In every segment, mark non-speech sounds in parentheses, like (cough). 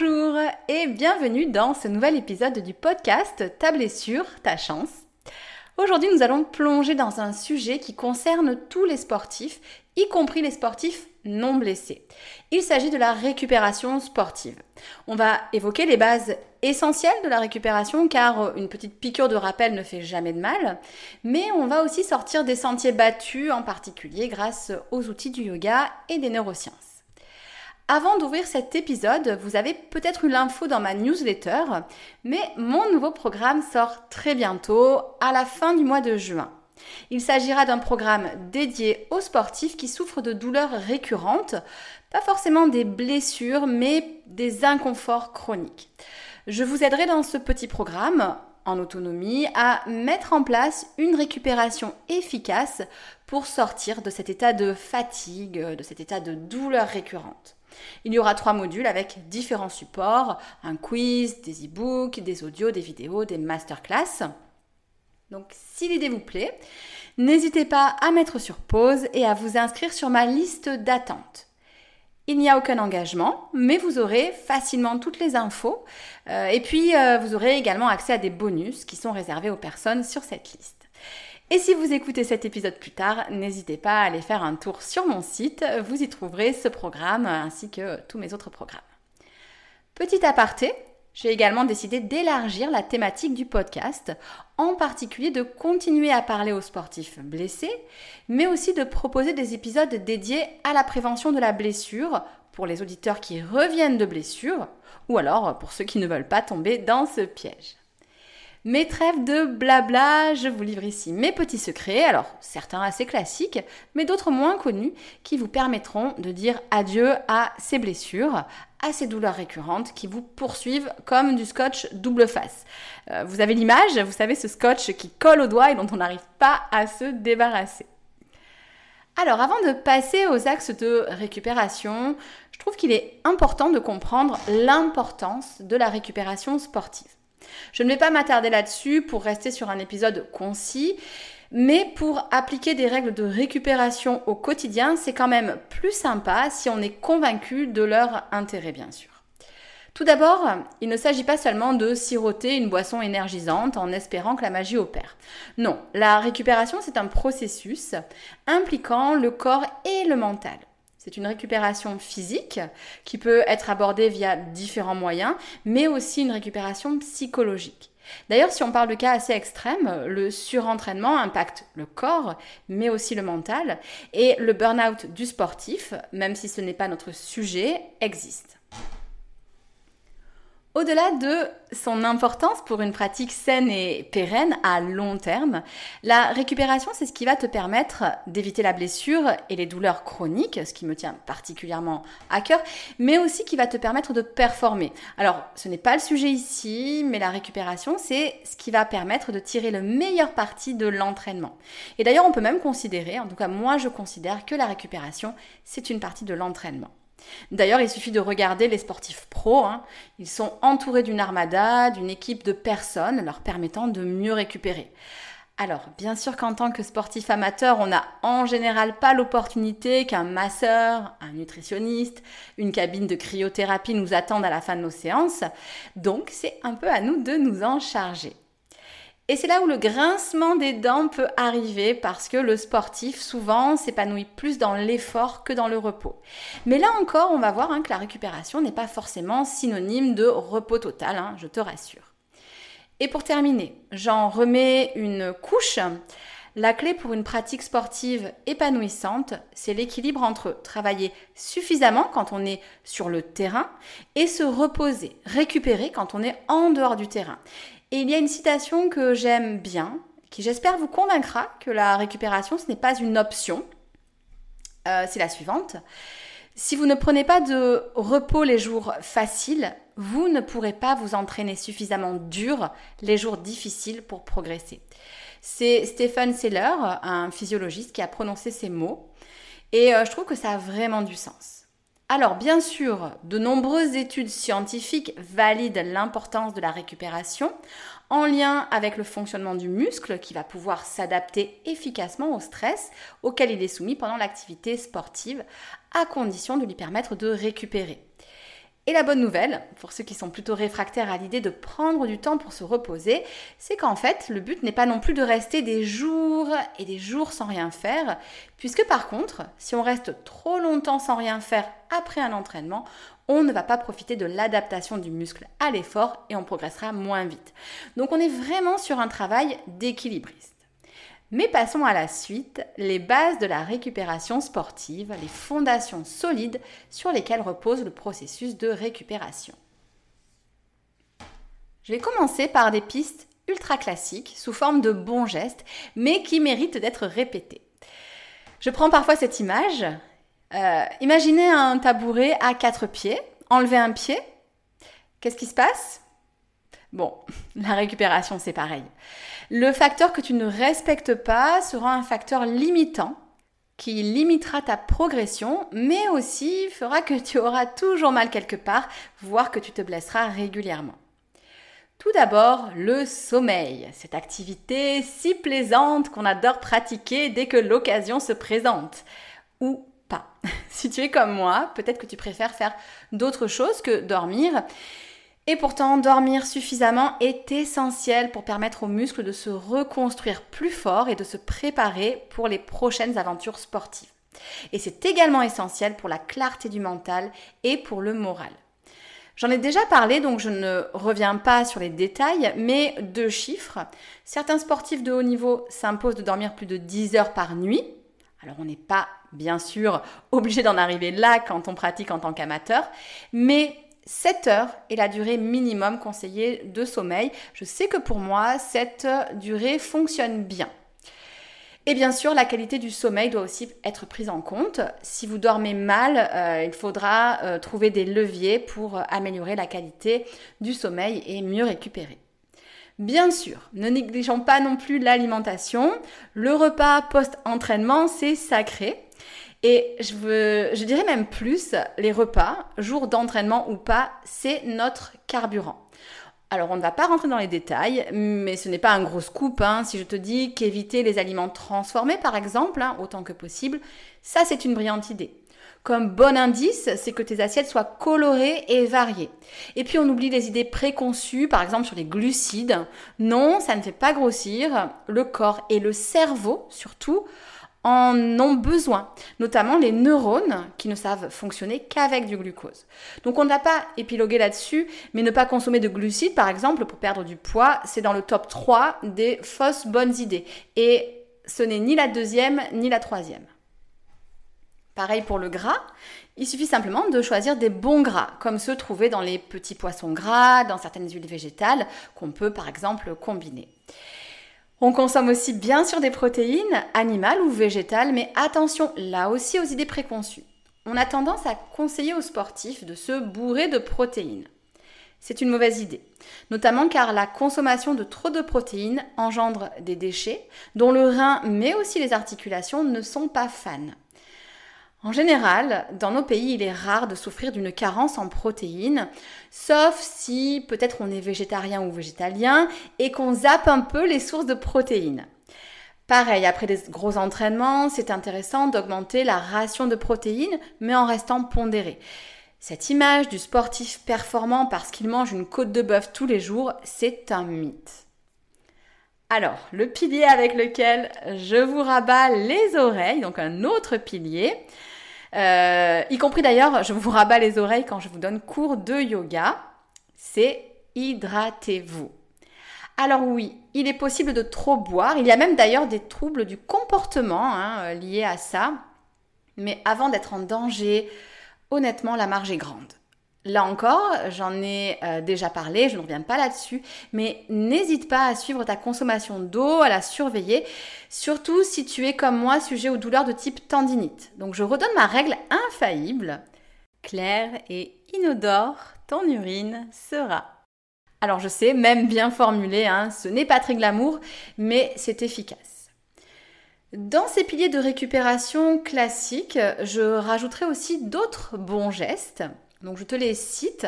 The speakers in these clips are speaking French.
Bonjour et bienvenue dans ce nouvel épisode du podcast Ta blessure, ta chance. Aujourd'hui, nous allons plonger dans un sujet qui concerne tous les sportifs, y compris les sportifs non blessés. Il s'agit de la récupération sportive. On va évoquer les bases essentielles de la récupération car une petite piqûre de rappel ne fait jamais de mal, mais on va aussi sortir des sentiers battus en particulier grâce aux outils du yoga et des neurosciences. Avant d'ouvrir cet épisode, vous avez peut-être eu l'info dans ma newsletter, mais mon nouveau programme sort très bientôt, à la fin du mois de juin. Il s'agira d'un programme dédié aux sportifs qui souffrent de douleurs récurrentes, pas forcément des blessures, mais des inconforts chroniques. Je vous aiderai dans ce petit programme en autonomie à mettre en place une récupération efficace pour sortir de cet état de fatigue, de cet état de douleur récurrente. Il y aura trois modules avec différents supports, un quiz, des e-books, des audios, des vidéos, des masterclass. Donc si l'idée vous plaît, n'hésitez pas à mettre sur pause et à vous inscrire sur ma liste d'attente. Il n'y a aucun engagement, mais vous aurez facilement toutes les infos. Euh, et puis, euh, vous aurez également accès à des bonus qui sont réservés aux personnes sur cette liste. Et si vous écoutez cet épisode plus tard, n'hésitez pas à aller faire un tour sur mon site, vous y trouverez ce programme ainsi que tous mes autres programmes. Petit aparté, j'ai également décidé d'élargir la thématique du podcast, en particulier de continuer à parler aux sportifs blessés, mais aussi de proposer des épisodes dédiés à la prévention de la blessure pour les auditeurs qui reviennent de blessures, ou alors pour ceux qui ne veulent pas tomber dans ce piège. Mes trêves de blabla, je vous livre ici mes petits secrets, alors certains assez classiques, mais d'autres moins connus, qui vous permettront de dire adieu à ces blessures, à ces douleurs récurrentes qui vous poursuivent comme du scotch double face. Euh, vous avez l'image, vous savez ce scotch qui colle au doigt et dont on n'arrive pas à se débarrasser. Alors avant de passer aux axes de récupération, je trouve qu'il est important de comprendre l'importance de la récupération sportive. Je ne vais pas m'attarder là-dessus pour rester sur un épisode concis, mais pour appliquer des règles de récupération au quotidien, c'est quand même plus sympa si on est convaincu de leur intérêt, bien sûr. Tout d'abord, il ne s'agit pas seulement de siroter une boisson énergisante en espérant que la magie opère. Non, la récupération, c'est un processus impliquant le corps et le mental. C'est une récupération physique qui peut être abordée via différents moyens, mais aussi une récupération psychologique. D'ailleurs, si on parle de cas assez extrêmes, le surentraînement impacte le corps, mais aussi le mental, et le burn-out du sportif, même si ce n'est pas notre sujet, existe. Au-delà de son importance pour une pratique saine et pérenne à long terme, la récupération, c'est ce qui va te permettre d'éviter la blessure et les douleurs chroniques, ce qui me tient particulièrement à cœur, mais aussi qui va te permettre de performer. Alors, ce n'est pas le sujet ici, mais la récupération, c'est ce qui va permettre de tirer le meilleur parti de l'entraînement. Et d'ailleurs, on peut même considérer, en tout cas moi je considère que la récupération, c'est une partie de l'entraînement. D'ailleurs, il suffit de regarder les sportifs pros. Hein. Ils sont entourés d'une armada, d'une équipe de personnes leur permettant de mieux récupérer. Alors, bien sûr qu'en tant que sportif amateur, on n'a en général pas l'opportunité qu'un masseur, un nutritionniste, une cabine de cryothérapie nous attendent à la fin de nos séances. Donc, c'est un peu à nous de nous en charger. Et c'est là où le grincement des dents peut arriver parce que le sportif souvent s'épanouit plus dans l'effort que dans le repos. Mais là encore, on va voir hein, que la récupération n'est pas forcément synonyme de repos total, hein, je te rassure. Et pour terminer, j'en remets une couche. La clé pour une pratique sportive épanouissante, c'est l'équilibre entre travailler suffisamment quand on est sur le terrain et se reposer, récupérer quand on est en dehors du terrain. Et il y a une citation que j'aime bien, qui j'espère vous convaincra que la récupération, ce n'est pas une option. Euh, c'est la suivante. Si vous ne prenez pas de repos les jours faciles, vous ne pourrez pas vous entraîner suffisamment dur les jours difficiles pour progresser. C'est Stephen Seller, un physiologiste, qui a prononcé ces mots. Et euh, je trouve que ça a vraiment du sens. Alors bien sûr, de nombreuses études scientifiques valident l'importance de la récupération en lien avec le fonctionnement du muscle qui va pouvoir s'adapter efficacement au stress auquel il est soumis pendant l'activité sportive à condition de lui permettre de récupérer. Et la bonne nouvelle, pour ceux qui sont plutôt réfractaires à l'idée de prendre du temps pour se reposer, c'est qu'en fait, le but n'est pas non plus de rester des jours et des jours sans rien faire, puisque par contre, si on reste trop longtemps sans rien faire après un entraînement, on ne va pas profiter de l'adaptation du muscle à l'effort et on progressera moins vite. Donc on est vraiment sur un travail d'équilibriste. Mais passons à la suite, les bases de la récupération sportive, les fondations solides sur lesquelles repose le processus de récupération. Je vais commencer par des pistes ultra classiques sous forme de bons gestes, mais qui méritent d'être répétés. Je prends parfois cette image. Euh, imaginez un tabouret à quatre pieds, enlevez un pied. Qu'est-ce qui se passe? Bon, (laughs) la récupération, c'est pareil. Le facteur que tu ne respectes pas sera un facteur limitant qui limitera ta progression, mais aussi fera que tu auras toujours mal quelque part, voire que tu te blesseras régulièrement. Tout d'abord, le sommeil, cette activité si plaisante qu'on adore pratiquer dès que l'occasion se présente. Ou pas. (laughs) Si tu es comme moi, peut-être que tu préfères faire d'autres choses que dormir. Et pourtant, dormir suffisamment est essentiel pour permettre aux muscles de se reconstruire plus fort et de se préparer pour les prochaines aventures sportives. Et c'est également essentiel pour la clarté du mental et pour le moral. J'en ai déjà parlé, donc je ne reviens pas sur les détails, mais deux chiffres. Certains sportifs de haut niveau s'imposent de dormir plus de 10 heures par nuit. Alors on n'est pas, bien sûr, (laughs) obligé d'en arriver là quand on pratique en tant qu'amateur, mais 7 heures est la durée minimum conseillée de sommeil. Je sais que pour moi, cette durée fonctionne bien. Et bien sûr, la qualité du sommeil doit aussi être prise en compte. Si vous dormez mal, euh, il faudra euh, trouver des leviers pour améliorer la qualité du sommeil et mieux récupérer. Bien sûr, ne négligeons pas non plus l'alimentation. Le repas post-entraînement, c'est sacré. Et je, veux, je dirais même plus, les repas, jour d'entraînement ou pas, c'est notre carburant. Alors on ne va pas rentrer dans les détails, mais ce n'est pas un gros scoop hein. si je te dis qu'éviter les aliments transformés par exemple, hein, autant que possible, ça c'est une brillante idée. Comme bon indice, c'est que tes assiettes soient colorées et variées. Et puis on oublie les idées préconçues, par exemple sur les glucides. Non, ça ne fait pas grossir. Le corps et le cerveau, surtout, en ont besoin, notamment les neurones qui ne savent fonctionner qu'avec du glucose. Donc on ne va pas épiloguer là-dessus, mais ne pas consommer de glucides par exemple pour perdre du poids, c'est dans le top 3 des fausses bonnes idées. Et ce n'est ni la deuxième ni la troisième. Pareil pour le gras, il suffit simplement de choisir des bons gras, comme ceux trouvés dans les petits poissons gras, dans certaines huiles végétales, qu'on peut par exemple combiner. On consomme aussi bien sûr des protéines, animales ou végétales, mais attention là aussi aux idées préconçues. On a tendance à conseiller aux sportifs de se bourrer de protéines. C'est une mauvaise idée, notamment car la consommation de trop de protéines engendre des déchets dont le rein mais aussi les articulations ne sont pas fans. En général, dans nos pays, il est rare de souffrir d'une carence en protéines, sauf si peut-être on est végétarien ou végétalien et qu'on zappe un peu les sources de protéines. Pareil, après des gros entraînements, c'est intéressant d'augmenter la ration de protéines, mais en restant pondéré. Cette image du sportif performant parce qu'il mange une côte de bœuf tous les jours, c'est un mythe. Alors, le pilier avec lequel je vous rabats les oreilles, donc un autre pilier, euh, y compris d'ailleurs, je vous rabats les oreilles quand je vous donne cours de yoga, c'est hydratez-vous. Alors oui, il est possible de trop boire. Il y a même d'ailleurs des troubles du comportement hein, euh, liés à ça. Mais avant d'être en danger, honnêtement, la marge est grande. Là encore, j'en ai euh, déjà parlé, je ne reviens pas là-dessus, mais n'hésite pas à suivre ta consommation d'eau, à la surveiller, surtout si tu es comme moi sujet aux douleurs de type tendinite. Donc je redonne ma règle infaillible. Claire et inodore, ton urine sera. Alors je sais, même bien formulé, hein, ce n'est pas très glamour, mais c'est efficace. Dans ces piliers de récupération classiques, je rajouterai aussi d'autres bons gestes. Donc je te les cite.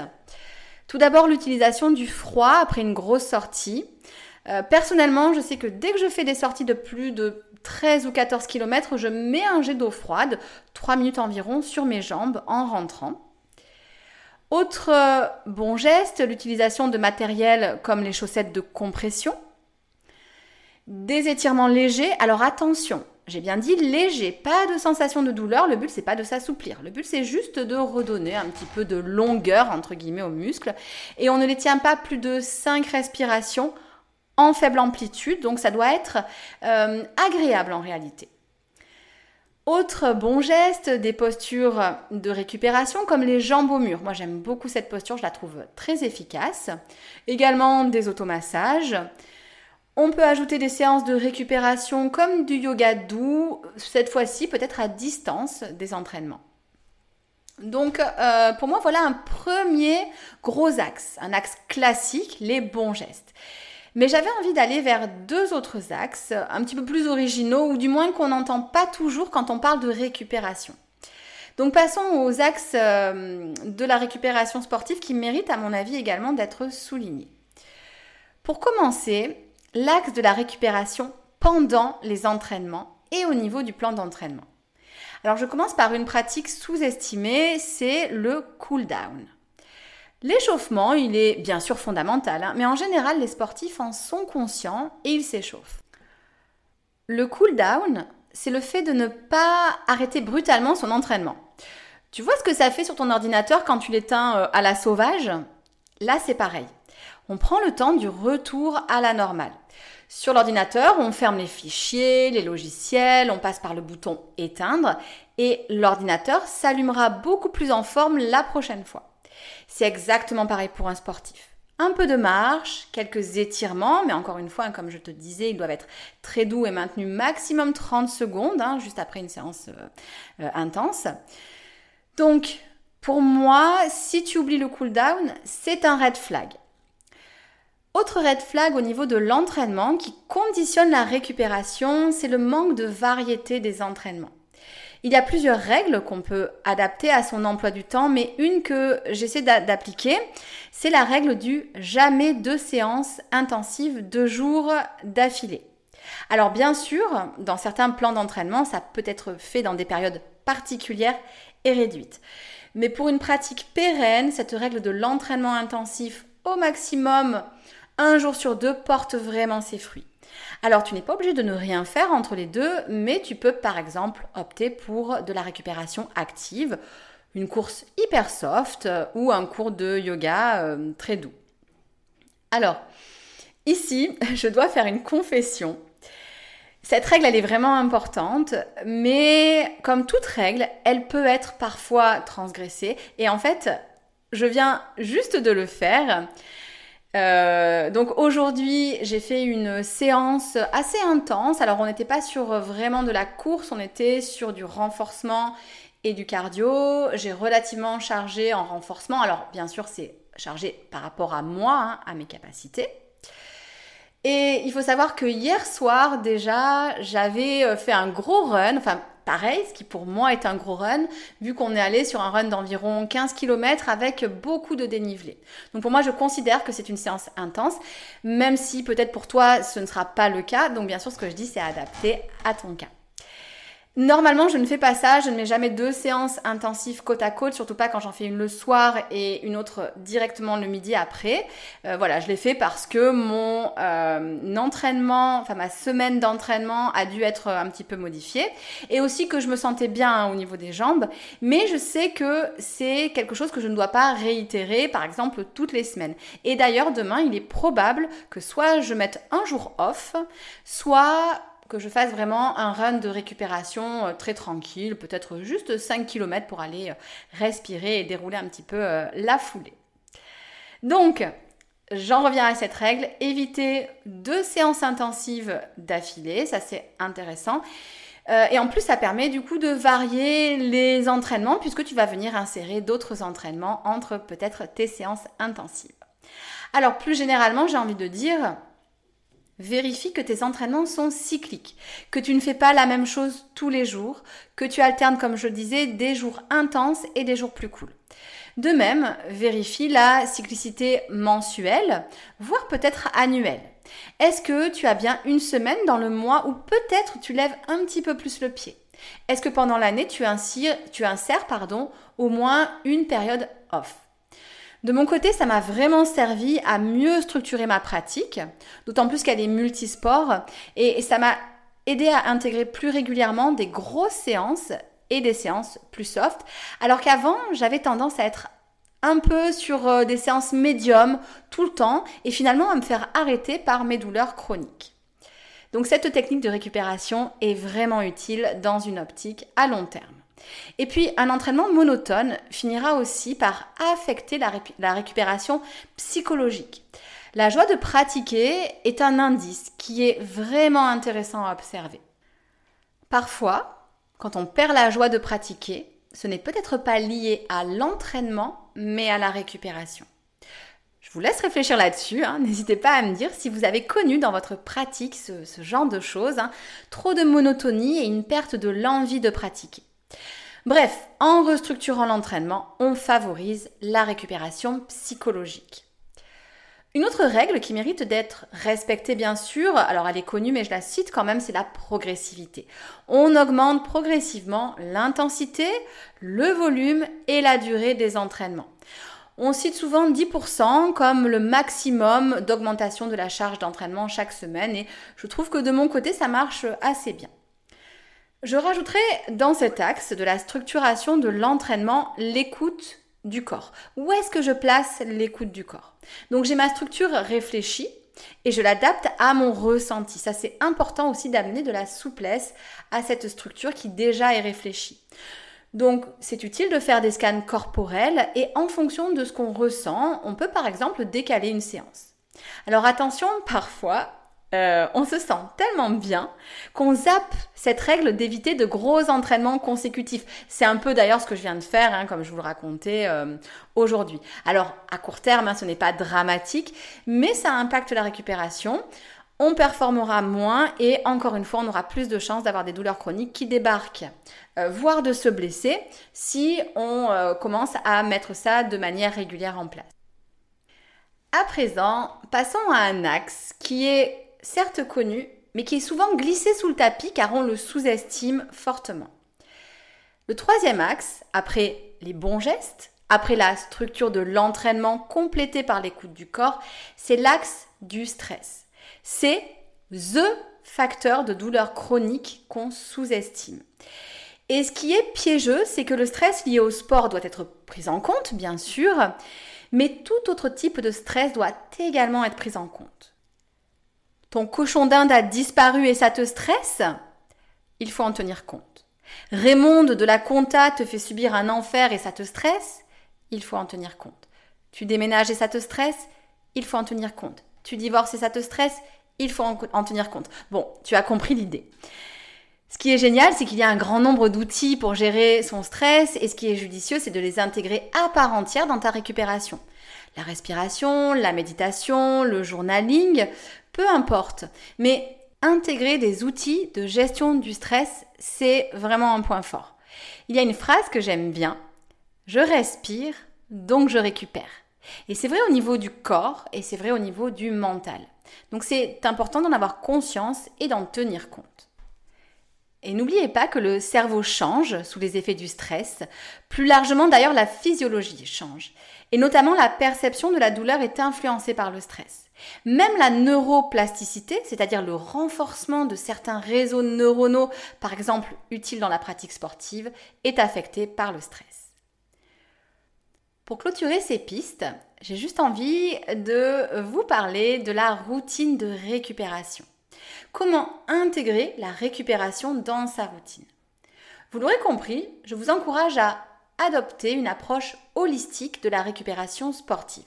Tout d'abord l'utilisation du froid après une grosse sortie. Euh, personnellement, je sais que dès que je fais des sorties de plus de 13 ou 14 km, je mets un jet d'eau froide, 3 minutes environ, sur mes jambes en rentrant. Autre euh, bon geste, l'utilisation de matériel comme les chaussettes de compression. Des étirements légers. Alors attention, j'ai bien dit léger, pas de sensation de douleur. Le but c'est pas de s'assouplir. Le but c'est juste de redonner un petit peu de longueur entre guillemets aux muscles. Et on ne les tient pas plus de 5 respirations en faible amplitude. Donc ça doit être euh, agréable en réalité. Autre bon geste, des postures de récupération comme les jambes au mur. Moi j'aime beaucoup cette posture, je la trouve très efficace. Également des automassages. On peut ajouter des séances de récupération comme du yoga doux, cette fois-ci peut-être à distance des entraînements. Donc euh, pour moi voilà un premier gros axe, un axe classique, les bons gestes. Mais j'avais envie d'aller vers deux autres axes, un petit peu plus originaux, ou du moins qu'on n'entend pas toujours quand on parle de récupération. Donc passons aux axes euh, de la récupération sportive qui méritent à mon avis également d'être soulignés. Pour commencer, l'axe de la récupération pendant les entraînements et au niveau du plan d'entraînement. Alors je commence par une pratique sous-estimée, c'est le cool down. L'échauffement, il est bien sûr fondamental, hein, mais en général, les sportifs en sont conscients et ils s'échauffent. Le cool down, c'est le fait de ne pas arrêter brutalement son entraînement. Tu vois ce que ça fait sur ton ordinateur quand tu l'éteins euh, à la sauvage? Là, c'est pareil. On prend le temps du retour à la normale. Sur l'ordinateur, on ferme les fichiers, les logiciels, on passe par le bouton éteindre et l'ordinateur s'allumera beaucoup plus en forme la prochaine fois. C'est exactement pareil pour un sportif. Un peu de marche, quelques étirements, mais encore une fois, hein, comme je te disais, ils doivent être très doux et maintenus maximum 30 secondes, hein, juste après une séance euh, euh, intense. Donc, pour moi, si tu oublies le cool down, c'est un red flag. Autre red flag au niveau de l'entraînement qui conditionne la récupération, c'est le manque de variété des entraînements. Il y a plusieurs règles qu'on peut adapter à son emploi du temps, mais une que j'essaie d'appliquer, c'est la règle du jamais deux séances intensives deux jours d'affilée. Alors bien sûr, dans certains plans d'entraînement, ça peut être fait dans des périodes particulières et réduites. Mais pour une pratique pérenne, cette règle de l'entraînement intensif au maximum un jour sur deux porte vraiment ses fruits. Alors tu n'es pas obligé de ne rien faire entre les deux, mais tu peux par exemple opter pour de la récupération active, une course hyper soft euh, ou un cours de yoga euh, très doux. Alors, ici, (laughs) je dois faire une confession. Cette règle, elle est vraiment importante, mais comme toute règle, elle peut être parfois transgressée. Et en fait, je viens juste de le faire. Euh, donc aujourd'hui, j'ai fait une séance assez intense. Alors on n'était pas sur vraiment de la course, on était sur du renforcement et du cardio. J'ai relativement chargé en renforcement. Alors bien sûr, c'est chargé par rapport à moi, hein, à mes capacités. Et il faut savoir que hier soir déjà, j'avais euh, fait un gros run, enfin pareil, ce qui pour moi est un gros run, vu qu'on est allé sur un run d'environ 15 km avec beaucoup de dénivelé. Donc pour moi, je considère que c'est une séance intense, même si peut-être pour toi, ce ne sera pas le cas. Donc bien sûr, ce que je dis, c'est adapté à ton cas. Normalement, je ne fais pas ça, je ne mets jamais deux séances intensives côte à côte, surtout pas quand j'en fais une le soir et une autre directement le midi après. Euh, voilà, je l'ai fait parce que mon euh, entraînement, enfin ma semaine d'entraînement a dû être un petit peu modifiée et aussi que je me sentais bien hein, au niveau des jambes, mais je sais que c'est quelque chose que je ne dois pas réitérer, par exemple, toutes les semaines. Et d'ailleurs, demain, il est probable que soit je mette un jour off, soit que je fasse vraiment un run de récupération euh, très tranquille, peut-être juste 5 km pour aller euh, respirer et dérouler un petit peu euh, la foulée. Donc, j'en reviens à cette règle, éviter deux séances intensives d'affilée, ça c'est intéressant. et en plus, ça permet du coup de varier les entraînements puisque tu vas venir insérer d'autres entraînements entre peut-être tes séances intensives. Alors plus généralement, j'ai envie de dire, Vérifie que tes entraînements sont cycliques, que tu ne fais pas la même chose tous les jours, que tu alternes, comme je disais, des jours intenses et des jours plus cool. De même, vérifie la cyclicité mensuelle, voire peut-être annuelle. Est-ce que tu as bien une semaine dans le mois où peut-être tu lèves un petit peu plus le pied? Est-ce que pendant l'année, tu, insères, tu insères pardon, au moins une période off? De mon côté, ça m'a vraiment servi à mieux structurer ma pratique, d'autant plus qu'elle est multisport, et, ça m'a aidé à intégrer plus régulièrement des grosses séances et des séances plus soft, alors qu'avant, j'avais tendance à être un peu sur euh, des séances médium tout le temps et finalement à me faire arrêter par mes douleurs chroniques. Donc cette technique de récupération est vraiment utile dans une optique à long terme. Et puis, un entraînement monotone finira aussi par affecter la, récupération psychologique. La joie de pratiquer est un indice qui est vraiment intéressant à observer. Parfois, quand on perd la joie de pratiquer, ce n'est peut-être pas lié à l'entraînement, mais à la récupération. Je vous laisse réfléchir là-dessus. Hein. N'hésitez pas à me dire si vous avez connu dans votre pratique ce, genre de choses, hein. trop de monotonie et une perte de l'envie de pratiquer. Bref, en restructurant l'entraînement, on favorise la récupération psychologique. Une autre règle qui mérite d'être respectée bien sûr, alors elle est connue mais je la cite quand même, c'est la progressivité. On augmente progressivement l'intensité, le volume et la durée des entraînements. On cite souvent 10% comme le maximum d'augmentation de la charge d'entraînement chaque semaine et je trouve que de mon côté ça marche assez bien. Je rajouterai dans cet axe de la structuration de l'entraînement l'écoute du corps. Où est-ce que je place l'écoute du corps? Donc j'ai ma structure réfléchie et je l'adapte à mon ressenti. Ça c'est important aussi d'amener de la souplesse à cette structure qui déjà est réfléchie. Donc c'est utile de faire des scans corporels et en fonction de ce qu'on ressent, on peut par exemple décaler une séance. Alors attention, parfois, euh, on se sent tellement bien qu'on zappe cette règle d'éviter de gros entraînements consécutifs. C'est un peu d'ailleurs ce que je viens de faire, hein, comme je vous le racontais euh, aujourd'hui. Alors à court terme, hein, ce n'est pas dramatique, mais ça impacte la récupération. On performera moins et encore une fois, on aura plus de chances d'avoir des douleurs chroniques qui débarquent, euh, voire de se blesser si on commence à mettre ça de manière régulière en place. À présent, passons à un axe qui est certes connu, mais qui est souvent glissé sous le tapis car on le sous-estime fortement. Le troisième axe, après les bons gestes, après la structure de l'entraînement complété par l'écoute du corps, c'est l'axe du stress. C'est THE facteur de douleur chronique qu'on sous-estime. Et ce qui est piégeux, c'est que le stress lié au sport doit être pris en compte, bien sûr, mais tout autre type de stress doit également être pris en compte ton cochon d'Inde a disparu et ça te stresse, il faut en tenir compte. Raymond de la compta te fait subir un enfer et ça te stresse, il faut en tenir compte. Tu déménages et ça te stresse, il faut en tenir compte. Tu divorces et ça te stresse, il faut en tenir compte. Bon, tu as compris l'idée. Ce qui est génial, c'est qu'il y a un grand nombre d'outils pour gérer son stress et ce qui est judicieux, c'est de les intégrer à part entière dans ta récupération. La respiration, la méditation, le journaling, peu importe. Mais intégrer des outils de gestion du stress, c'est vraiment un point fort. Il y a une phrase que j'aime bien. Je respire, donc je récupère. Et c'est vrai au niveau du corps et c'est vrai au niveau du mental. Donc c'est important d'en avoir conscience et d'en tenir compte. Et n'oubliez pas que le cerveau change sous les effets du stress. Plus largement d'ailleurs, la physiologie change. Et notamment la perception de la douleur est influencée par le stress. Même la neuroplasticité, c'est-à-dire le renforcement de certains réseaux neuronaux, par exemple utiles dans la pratique sportive, est affectée par le stress. Pour clôturer ces pistes, j'ai juste envie de vous parler de la routine de récupération. Comment intégrer la récupération dans sa routine? Vous l'aurez compris, je vous encourage à adopter une approche holistique de la récupération sportive.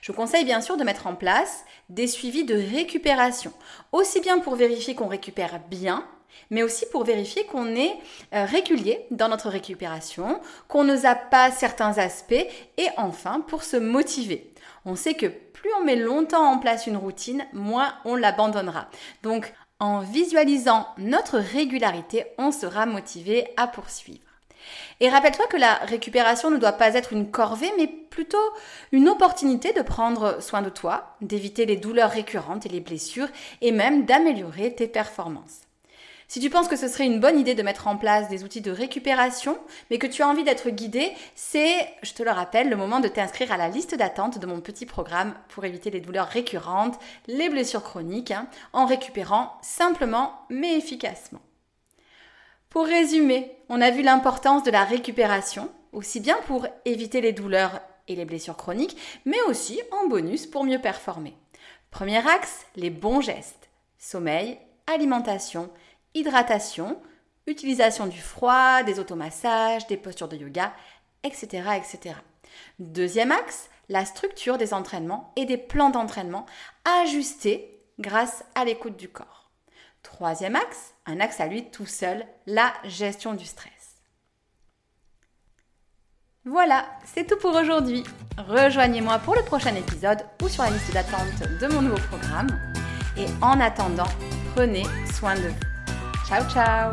Je vous conseille bien sûr de mettre en place des suivis de récupération, aussi bien pour vérifier qu'on récupère bien, mais aussi pour vérifier qu'on est euh, régulier dans notre récupération, qu'on ne zappe pas certains aspects et enfin pour se motiver. On sait que plus on met longtemps en place une routine, moins on l'abandonnera. Donc en visualisant notre régularité, on sera motivé à poursuivre. Et rappelle-toi que la récupération ne doit pas être une corvée, mais plutôt une opportunité de prendre soin de toi, d'éviter les douleurs récurrentes et les blessures, et même d'améliorer tes performances. Si tu penses que ce serait une bonne idée de mettre en place des outils de récupération, mais que tu as envie d'être guidé, c'est, je te le rappelle, le moment de t'inscrire à la liste d'attente de mon petit programme pour éviter les douleurs récurrentes, les blessures chroniques, hein, en récupérant simplement mais efficacement. Pour résumer, on a vu l'importance de la récupération, aussi bien pour éviter les douleurs et les blessures chroniques, mais aussi en bonus pour mieux performer. Premier axe, les bons gestes. Sommeil, alimentation, hydratation, utilisation du froid, des automassages, des postures de yoga, etc. etc. Deuxième axe, la structure des entraînements et des plans d'entraînement ajustés grâce à l'écoute du corps. Troisième axe, un axe à lui tout seul, la gestion du stress. Voilà, c'est tout pour aujourd'hui. Rejoignez-moi pour le prochain épisode ou sur la liste d'attente de mon nouveau programme. Et en attendant, prenez soin de vous. Ciao, ciao